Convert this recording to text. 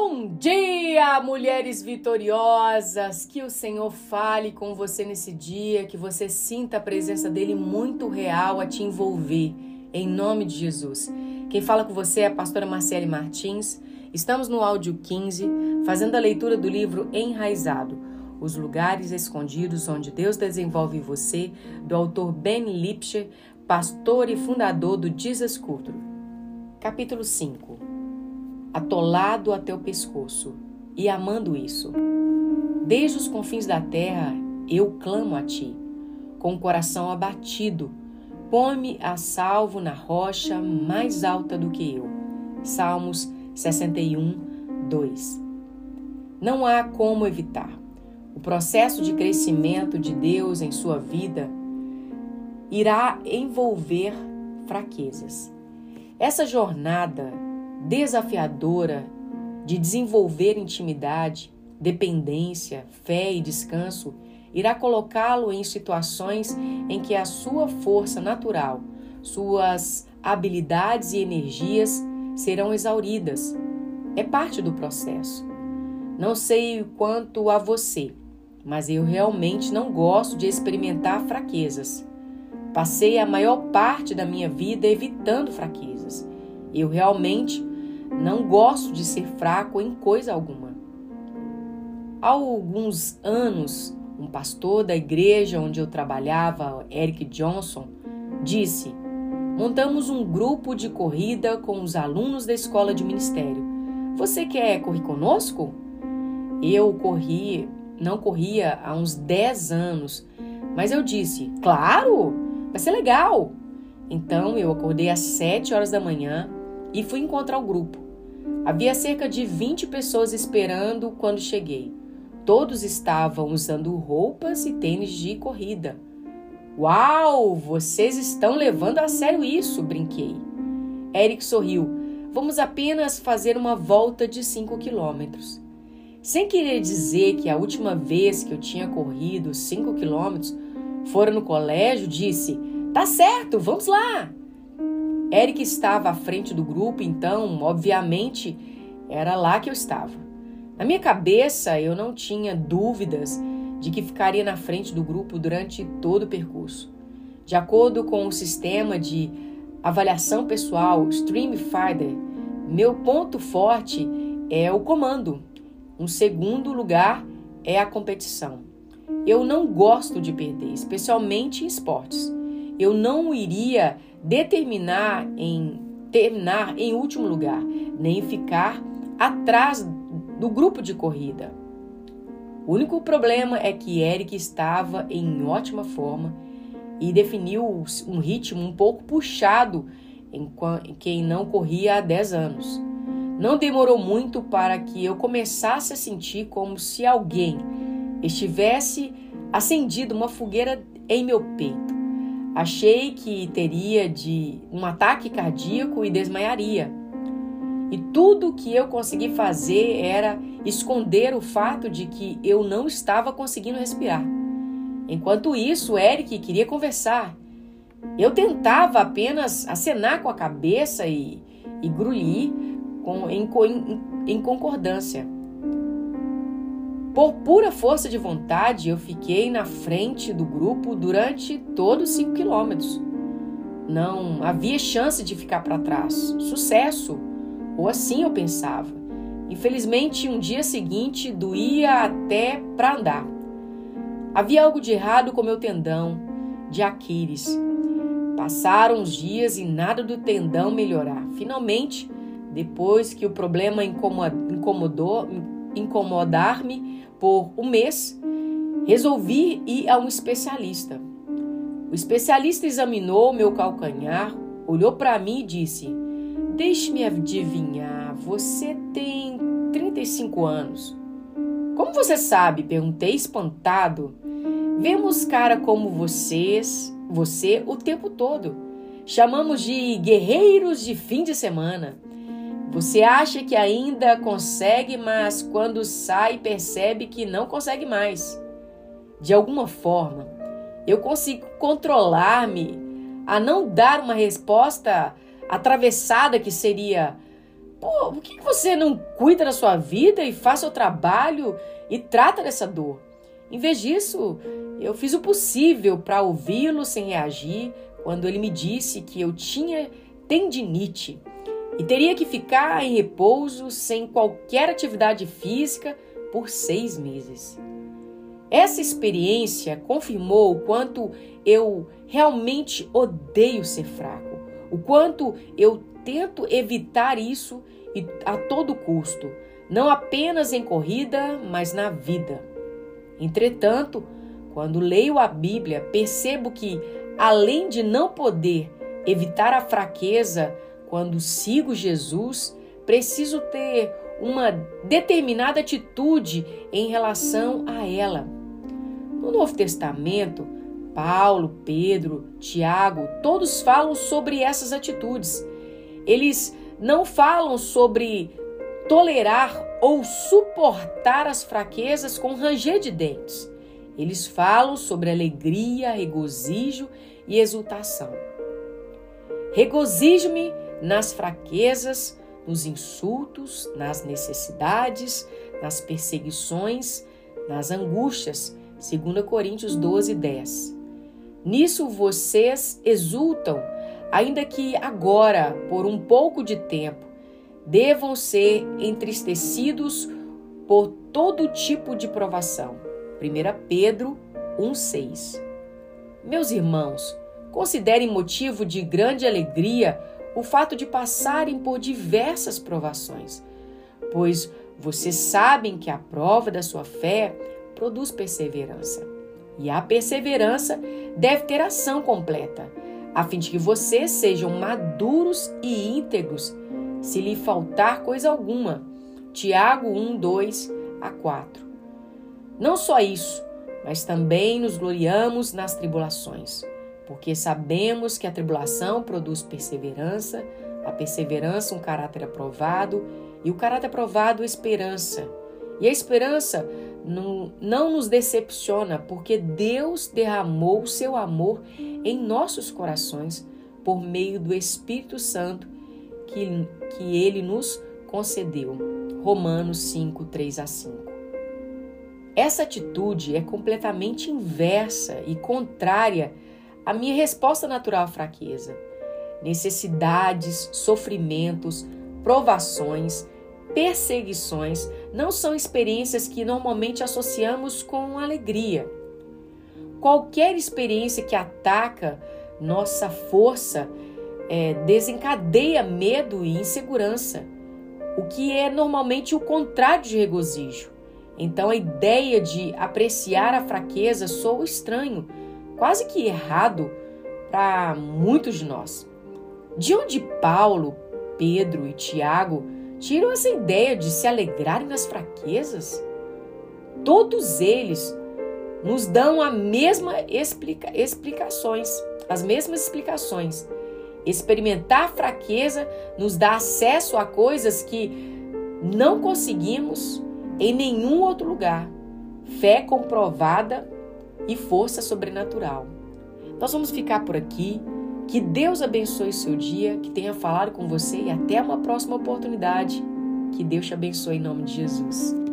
Bom dia, mulheres vitoriosas! Que o Senhor fale com você nesse dia, que você sinta a presença dele muito real a te envolver, em nome de Jesus. Quem fala com você é a pastora Marcele Martins. Estamos no áudio 15, fazendo a leitura do livro Enraizado, Os Lugares Escondidos onde Deus desenvolve você, do autor Ben Lipscher, pastor e fundador do Jesus Culture. Capítulo 5 Atolado até o pescoço e amando isso. Desde os confins da terra eu clamo a ti, com o coração abatido. Põe-me a salvo na rocha mais alta do que eu. Salmos 61, 2. Não há como evitar. O processo de crescimento de Deus em sua vida irá envolver fraquezas. Essa jornada desafiadora de desenvolver intimidade, dependência, fé e descanso irá colocá-lo em situações em que a sua força natural, suas habilidades e energias serão exauridas. É parte do processo. Não sei quanto a você, mas eu realmente não gosto de experimentar fraquezas. Passei a maior parte da minha vida evitando fraquezas. Eu realmente não gosto de ser fraco em coisa alguma. Há alguns anos, um pastor da igreja onde eu trabalhava, Eric Johnson, disse: Montamos um grupo de corrida com os alunos da escola de ministério. Você quer correr conosco? Eu corri, não corria há uns 10 anos, mas eu disse: Claro! Vai ser legal! Então eu acordei às 7 horas da manhã e fui encontrar o grupo. Havia cerca de 20 pessoas esperando quando cheguei. Todos estavam usando roupas e tênis de corrida. Uau! Vocês estão levando a sério isso, brinquei. Eric sorriu. Vamos apenas fazer uma volta de 5 quilômetros. Sem querer dizer que a última vez que eu tinha corrido 5 quilômetros fora no colégio, disse: Tá certo, vamos lá! Eric estava à frente do grupo, então, obviamente, era lá que eu estava. Na minha cabeça, eu não tinha dúvidas de que ficaria na frente do grupo durante todo o percurso. De acordo com o sistema de avaliação pessoal Stream Finder, meu ponto forte é o comando. Um segundo lugar é a competição. Eu não gosto de perder, especialmente em esportes. Eu não iria determinar em terminar em último lugar, nem ficar atrás do grupo de corrida. O único problema é que Eric estava em ótima forma e definiu um ritmo um pouco puxado em quem não corria há 10 anos. Não demorou muito para que eu começasse a sentir como se alguém estivesse acendido uma fogueira em meu peito. Achei que teria de um ataque cardíaco e desmaiaria. E tudo que eu consegui fazer era esconder o fato de que eu não estava conseguindo respirar. Enquanto isso, Eric queria conversar. Eu tentava apenas acenar com a cabeça e, e grunhir com, em, em, em concordância. Por pura força de vontade, eu fiquei na frente do grupo durante todos os 5 quilômetros. Não havia chance de ficar para trás. Sucesso! Ou assim eu pensava. Infelizmente, um dia seguinte doía até para andar. Havia algo de errado com meu tendão de Aquiles. Passaram os dias e nada do tendão melhorar. Finalmente, depois que o problema incomodou, incomodar-me por um mês, resolvi ir a um especialista. O especialista examinou meu calcanhar, olhou para mim e disse: Deixe-me adivinhar, você tem 35 anos. Como você sabe? perguntei espantado. Vemos cara como vocês, você o tempo todo. Chamamos de guerreiros de fim de semana. Você acha que ainda consegue, mas quando sai percebe que não consegue mais. De alguma forma, eu consigo controlar-me a não dar uma resposta atravessada que seria Pô, por que você não cuida da sua vida e faz o trabalho e trata dessa dor? Em vez disso, eu fiz o possível para ouvi-lo sem reagir quando ele me disse que eu tinha tendinite e teria que ficar em repouso sem qualquer atividade física por seis meses. Essa experiência confirmou o quanto eu realmente odeio ser fraco, o quanto eu tento evitar isso a todo custo, não apenas em corrida, mas na vida. Entretanto, quando leio a Bíblia, percebo que, além de não poder evitar a fraqueza quando sigo Jesus, preciso ter uma determinada atitude em relação a ela. No Novo Testamento, Paulo, Pedro, Tiago, todos falam sobre essas atitudes. Eles não falam sobre tolerar ou suportar as fraquezas com ranger de dentes. Eles falam sobre alegria, regozijo e exultação. Regozijo-me nas fraquezas, nos insultos, nas necessidades, nas perseguições, nas angústias. 2 Coríntios 12, 10. Nisso vocês exultam, ainda que agora, por um pouco de tempo, devam ser entristecidos por todo tipo de provação. 1 Pedro 1,6 Meus irmãos, considerem motivo de grande alegria o fato de passarem por diversas provações, pois vocês sabem que a prova da sua fé produz perseverança. E a perseverança deve ter ação completa, a fim de que vocês sejam maduros e íntegros, se lhe faltar coisa alguma. Tiago 1, 2 a 4. Não só isso, mas também nos gloriamos nas tribulações porque sabemos que a tribulação produz perseverança, a perseverança um caráter aprovado e o caráter aprovado esperança. E a esperança não, não nos decepciona, porque Deus derramou o seu amor em nossos corações por meio do Espírito Santo que, que ele nos concedeu. Romanos 5, 3 a 5. Essa atitude é completamente inversa e contrária a minha resposta natural à fraqueza. Necessidades, sofrimentos, provações, perseguições não são experiências que normalmente associamos com alegria. Qualquer experiência que ataca nossa força é, desencadeia medo e insegurança, o que é normalmente o contrário de regozijo. Então, a ideia de apreciar a fraqueza soa estranho quase que errado para muitos de nós. De onde Paulo, Pedro e Tiago tiram essa ideia de se alegrarem nas fraquezas? Todos eles nos dão a mesma explica explicações, as mesmas explicações. Experimentar fraqueza nos dá acesso a coisas que não conseguimos em nenhum outro lugar. Fé comprovada e força sobrenatural. Nós vamos ficar por aqui. Que Deus abençoe seu dia, que tenha falado com você e até uma próxima oportunidade. Que Deus te abençoe em nome de Jesus.